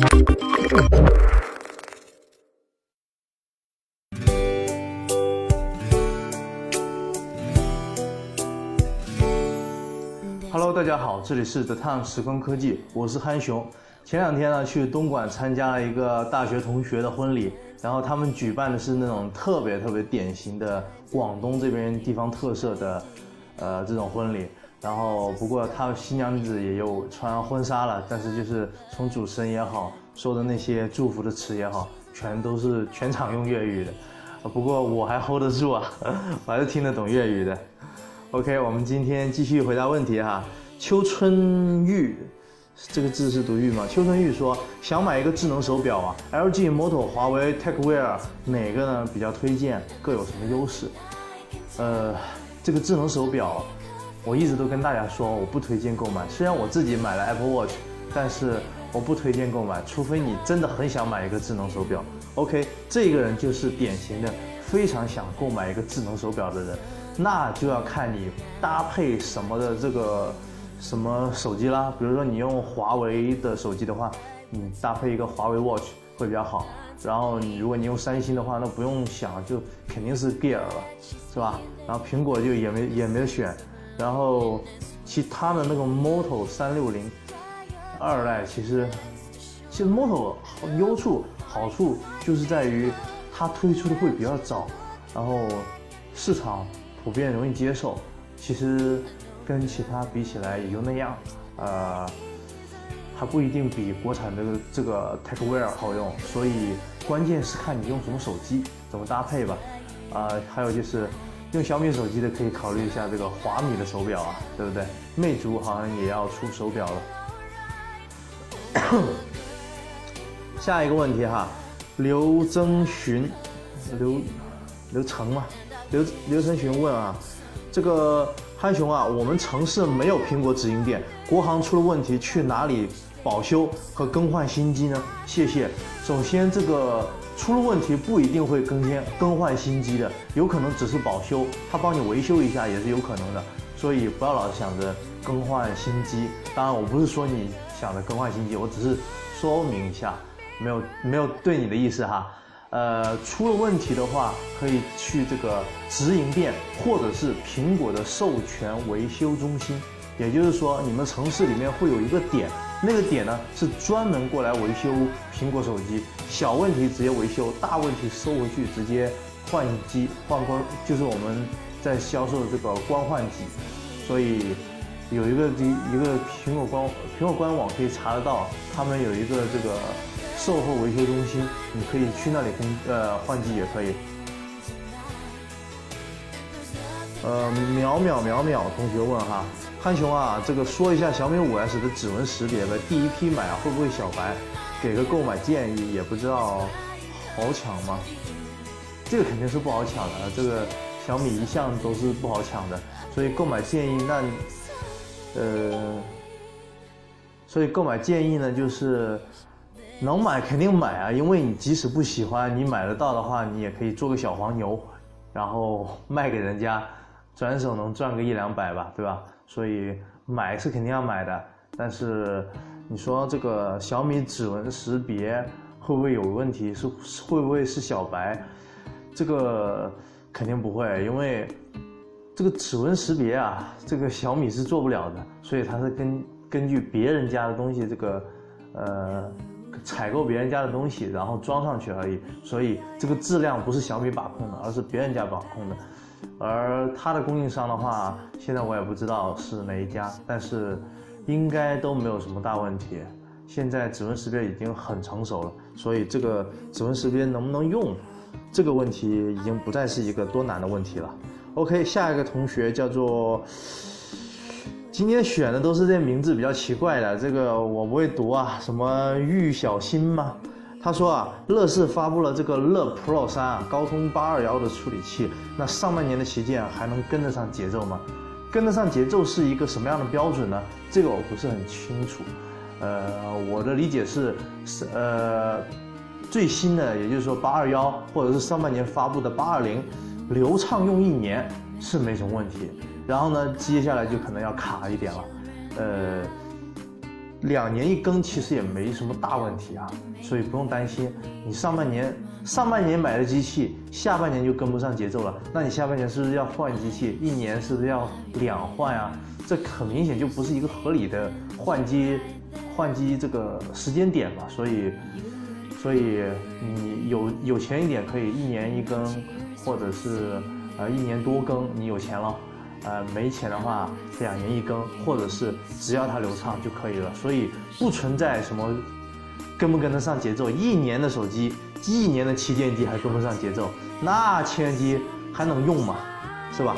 Hello，大家好，这里是 The Time 时光科技，我是憨熊。前两天呢，去东莞参加了一个大学同学的婚礼，然后他们举办的是那种特别特别典型的广东这边地方特色的，呃，这种婚礼。然后不过他新娘子也有穿婚纱了，但是就是从主持人也好，说的那些祝福的词也好，全都是全场用粤语的。不过我还 hold 得住啊，我 还是听得懂粤语的。OK，我们今天继续回答问题哈。秋春玉，这个字是读玉吗？秋春玉说想买一个智能手表啊，LG、Moto、华为、TechWear 哪个呢比较推荐？各有什么优势？呃，这个智能手表，我一直都跟大家说我不推荐购买。虽然我自己买了 Apple Watch，但是我不推荐购买，除非你真的很想买一个智能手表。OK，这个人就是典型的非常想购买一个智能手表的人。那就要看你搭配什么的这个什么手机啦。比如说你用华为的手机的话，你搭配一个华为 Watch 会比较好。然后你如果你用三星的话，那不用想，就肯定是 Gear 了，是吧？然后苹果就也没也没得选。然后其他的那个 Moto 三六零二代，其实其实 Moto 优处好处就是在于它推出的会比较早，然后市场。普遍容易接受，其实跟其他比起来也就那样，呃，还不一定比国产的这个 TechWear 好用，所以关键是看你用什么手机，怎么搭配吧。啊，还有就是用小米手机的可以考虑一下这个华米的手表啊，对不对？魅族好像也要出手表了。下一个问题哈，刘增寻，刘刘成嘛。刘刘成询问啊，这个憨熊啊，我们城市没有苹果直营店，国行出了问题去哪里保修和更换新机呢？谢谢。首先，这个出了问题不一定会更新更换新机的，有可能只是保修，他帮你维修一下也是有可能的。所以不要老是想着更换新机。当然，我不是说你想着更换新机，我只是说明一下，没有没有对你的意思哈。呃，出了问题的话，可以去这个直营店，或者是苹果的授权维修中心。也就是说，你们城市里面会有一个点，那个点呢是专门过来维修苹果手机，小问题直接维修，大问题收回去直接换机换光，就是我们在销售的这个光换机。所以有一个一一个苹果官苹果官网可以查得到，他们有一个这个。售后维修中心，你可以去那里更呃换机也可以。呃，淼淼淼淼同学问哈，憨熊啊，这个说一下小米五 S 的指纹识别呗，第一批买会不会小白？给个购买建议，也不知道好抢吗？这个肯定是不好抢的，这个小米一向都是不好抢的，所以购买建议那呃，所以购买建议呢就是。能买肯定买啊，因为你即使不喜欢，你买得到的话，你也可以做个小黄牛，然后卖给人家，转手能赚个一两百吧，对吧？所以买是肯定要买的，但是你说这个小米指纹识别会不会有问题？是会不会是小白？这个肯定不会，因为这个指纹识别啊，这个小米是做不了的，所以它是根根据别人家的东西，这个呃。采购别人家的东西，然后装上去而已，所以这个质量不是小米把控的，而是别人家把控的。而它的供应商的话，现在我也不知道是哪一家，但是应该都没有什么大问题。现在指纹识别已经很成熟了，所以这个指纹识别能不能用，这个问题已经不再是一个多难的问题了。OK，下一个同学叫做。今天选的都是这名字比较奇怪的，这个我不会读啊，什么玉小新吗？他说啊，乐视发布了这个乐 Pro 三啊，高通八二幺的处理器，那上半年的旗舰还能跟得上节奏吗？跟得上节奏是一个什么样的标准呢？这个我不是很清楚。呃，我的理解是，是呃，最新的，也就是说八二幺或者是上半年发布的八二零，流畅用一年是没什么问题。然后呢，接下来就可能要卡一点了，呃，两年一更其实也没什么大问题啊，所以不用担心。你上半年上半年买的机器，下半年就跟不上节奏了，那你下半年是不是要换机器？一年是不是要两换啊？这很明显就不是一个合理的换机换机这个时间点嘛。所以所以你有有钱一点可以一年一更，或者是呃一年多更，你有钱了。呃，没钱的话，两年一更，或者是只要它流畅就可以了。所以不存在什么跟不跟得上节奏。一年的手机，一年的旗舰机还跟不上节奏，那千机还能用吗？是吧？